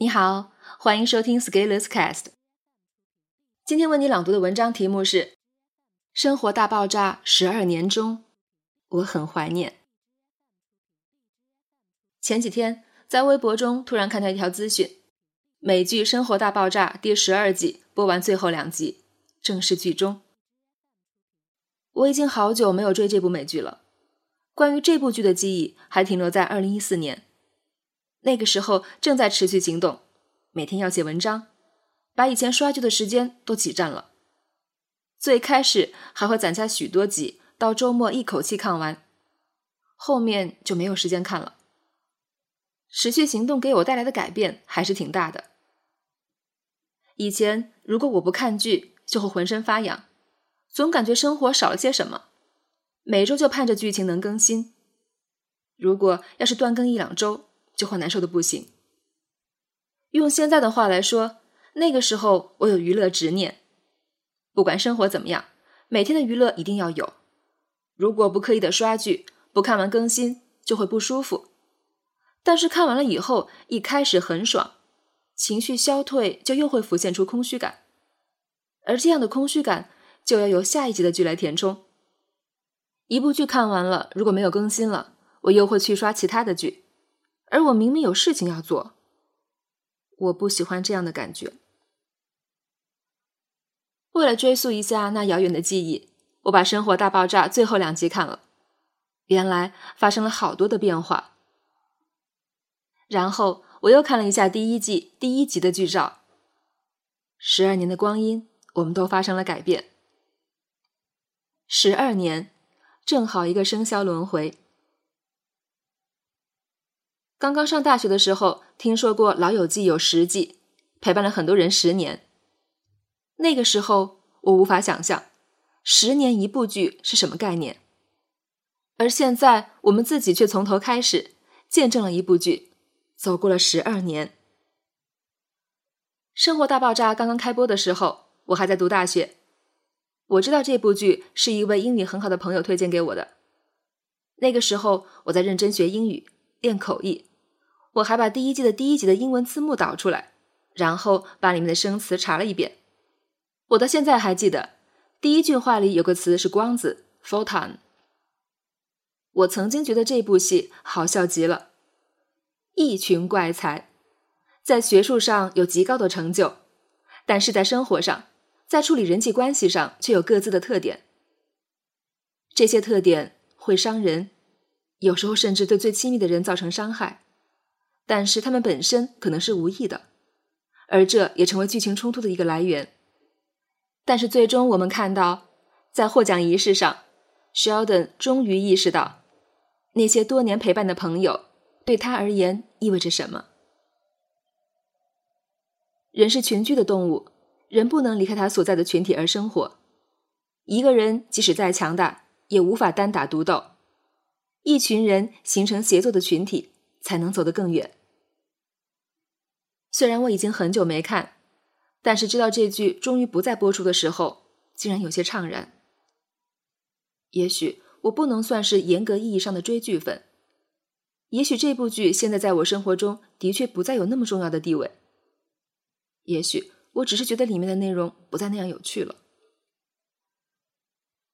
你好，欢迎收听 Scalers Cast。今天为你朗读的文章题目是《生活大爆炸十二年中，我很怀念》。前几天在微博中突然看到一条资讯：美剧《生活大爆炸》第十二季播完最后两集，正式剧终。我已经好久没有追这部美剧了。关于这部剧的记忆还停留在二零一四年，那个时候正在持续行动，每天要写文章，把以前刷剧的时间都挤占了。最开始还会攒下许多集，到周末一口气看完，后面就没有时间看了。持续行动给我带来的改变还是挺大的。以前如果我不看剧，就会浑身发痒，总感觉生活少了些什么。每周就盼着剧情能更新，如果要是断更一两周，就会难受的不行。用现在的话来说，那个时候我有娱乐执念，不管生活怎么样，每天的娱乐一定要有。如果不刻意的刷剧，不看完更新就会不舒服。但是看完了以后，一开始很爽，情绪消退就又会浮现出空虚感，而这样的空虚感就要由下一集的剧来填充。一部剧看完了，如果没有更新了，我又会去刷其他的剧，而我明明有事情要做。我不喜欢这样的感觉。为了追溯一下那遥远的记忆，我把《生活大爆炸》最后两集看了，原来发生了好多的变化。然后我又看了一下第一季第一集的剧照。十二年的光阴，我们都发生了改变。十二年。正好一个生肖轮回。刚刚上大学的时候，听说过《老友记》有十季，陪伴了很多人十年。那个时候，我无法想象十年一部剧是什么概念。而现在，我们自己却从头开始，见证了一部剧，走过了十二年。《生活大爆炸》刚刚开播的时候，我还在读大学。我知道这部剧是一位英语很好的朋友推荐给我的。那个时候我在认真学英语，练口译，我还把第一季的第一集的英文字幕导出来，然后把里面的生词查了一遍。我到现在还记得，第一句话里有个词是“光子 ”（photon）。我曾经觉得这部戏好笑极了，一群怪才，在学术上有极高的成就，但是在生活上。在处理人际关系上，却有各自的特点。这些特点会伤人，有时候甚至对最亲密的人造成伤害。但是他们本身可能是无意的，而这也成为剧情冲突的一个来源。但是最终我们看到，在获奖仪式上，Sheldon 终于意识到，那些多年陪伴的朋友对他而言意味着什么。人是群居的动物。人不能离开他所在的群体而生活。一个人即使再强大，也无法单打独斗。一群人形成协作的群体，才能走得更远。虽然我已经很久没看，但是知道这剧终于不再播出的时候，竟然有些怅然。也许我不能算是严格意义上的追剧粉，也许这部剧现在在我生活中的确不再有那么重要的地位。也许。我只是觉得里面的内容不再那样有趣了。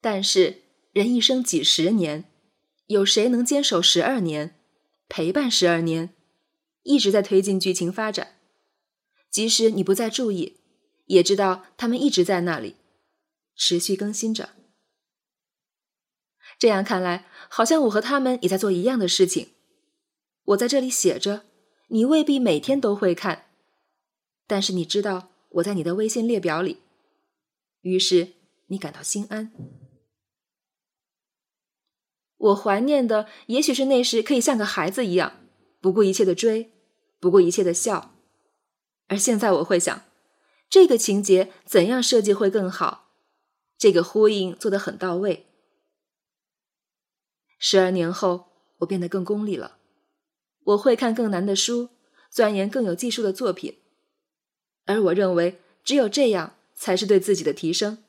但是人一生几十年，有谁能坚守十二年，陪伴十二年，一直在推进剧情发展？即使你不再注意，也知道他们一直在那里，持续更新着。这样看来，好像我和他们也在做一样的事情。我在这里写着，你未必每天都会看，但是你知道。我在你的微信列表里，于是你感到心安。我怀念的也许是那时可以像个孩子一样，不顾一切的追，不顾一切的笑。而现在我会想，这个情节怎样设计会更好？这个呼应做得很到位。十二年后，我变得更功利了，我会看更难的书，钻研更有技术的作品。而我认为，只有这样才是对自己的提升。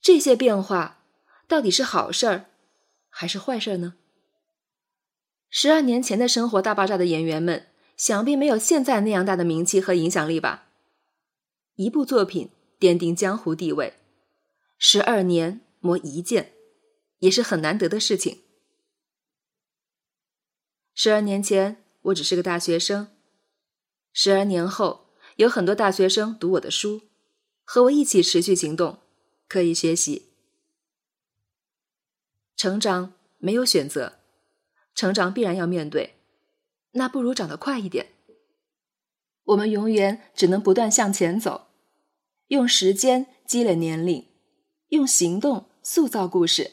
这些变化到底是好事儿，还是坏事儿呢？十二年前的生活大爆炸的演员们，想必没有现在那样大的名气和影响力吧。一部作品奠定江湖地位，十二年磨一剑，也是很难得的事情。十二年前，我只是个大学生；十二年后，有很多大学生读我的书，和我一起持续行动，刻意学习。成长没有选择，成长必然要面对，那不如长得快一点。我们永远只能不断向前走，用时间积累年龄，用行动塑造故事。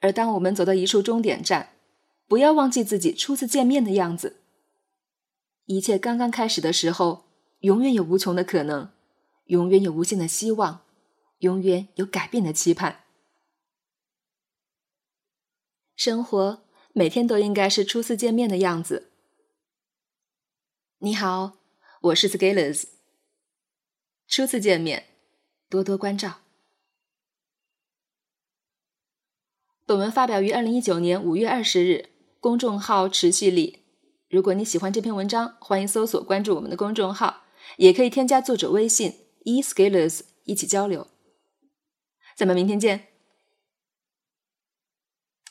而当我们走到一处终点站，不要忘记自己初次见面的样子。一切刚刚开始的时候，永远有无穷的可能，永远有无限的希望，永远有改变的期盼。生活每天都应该是初次见面的样子。你好，我是 Scalers。初次见面，多多关照。本文发表于二零一九年五月二十日，公众号持续力。如果你喜欢这篇文章，欢迎搜索关注我们的公众号，也可以添加作者微信 e Scalers 一起交流。咱们明天见。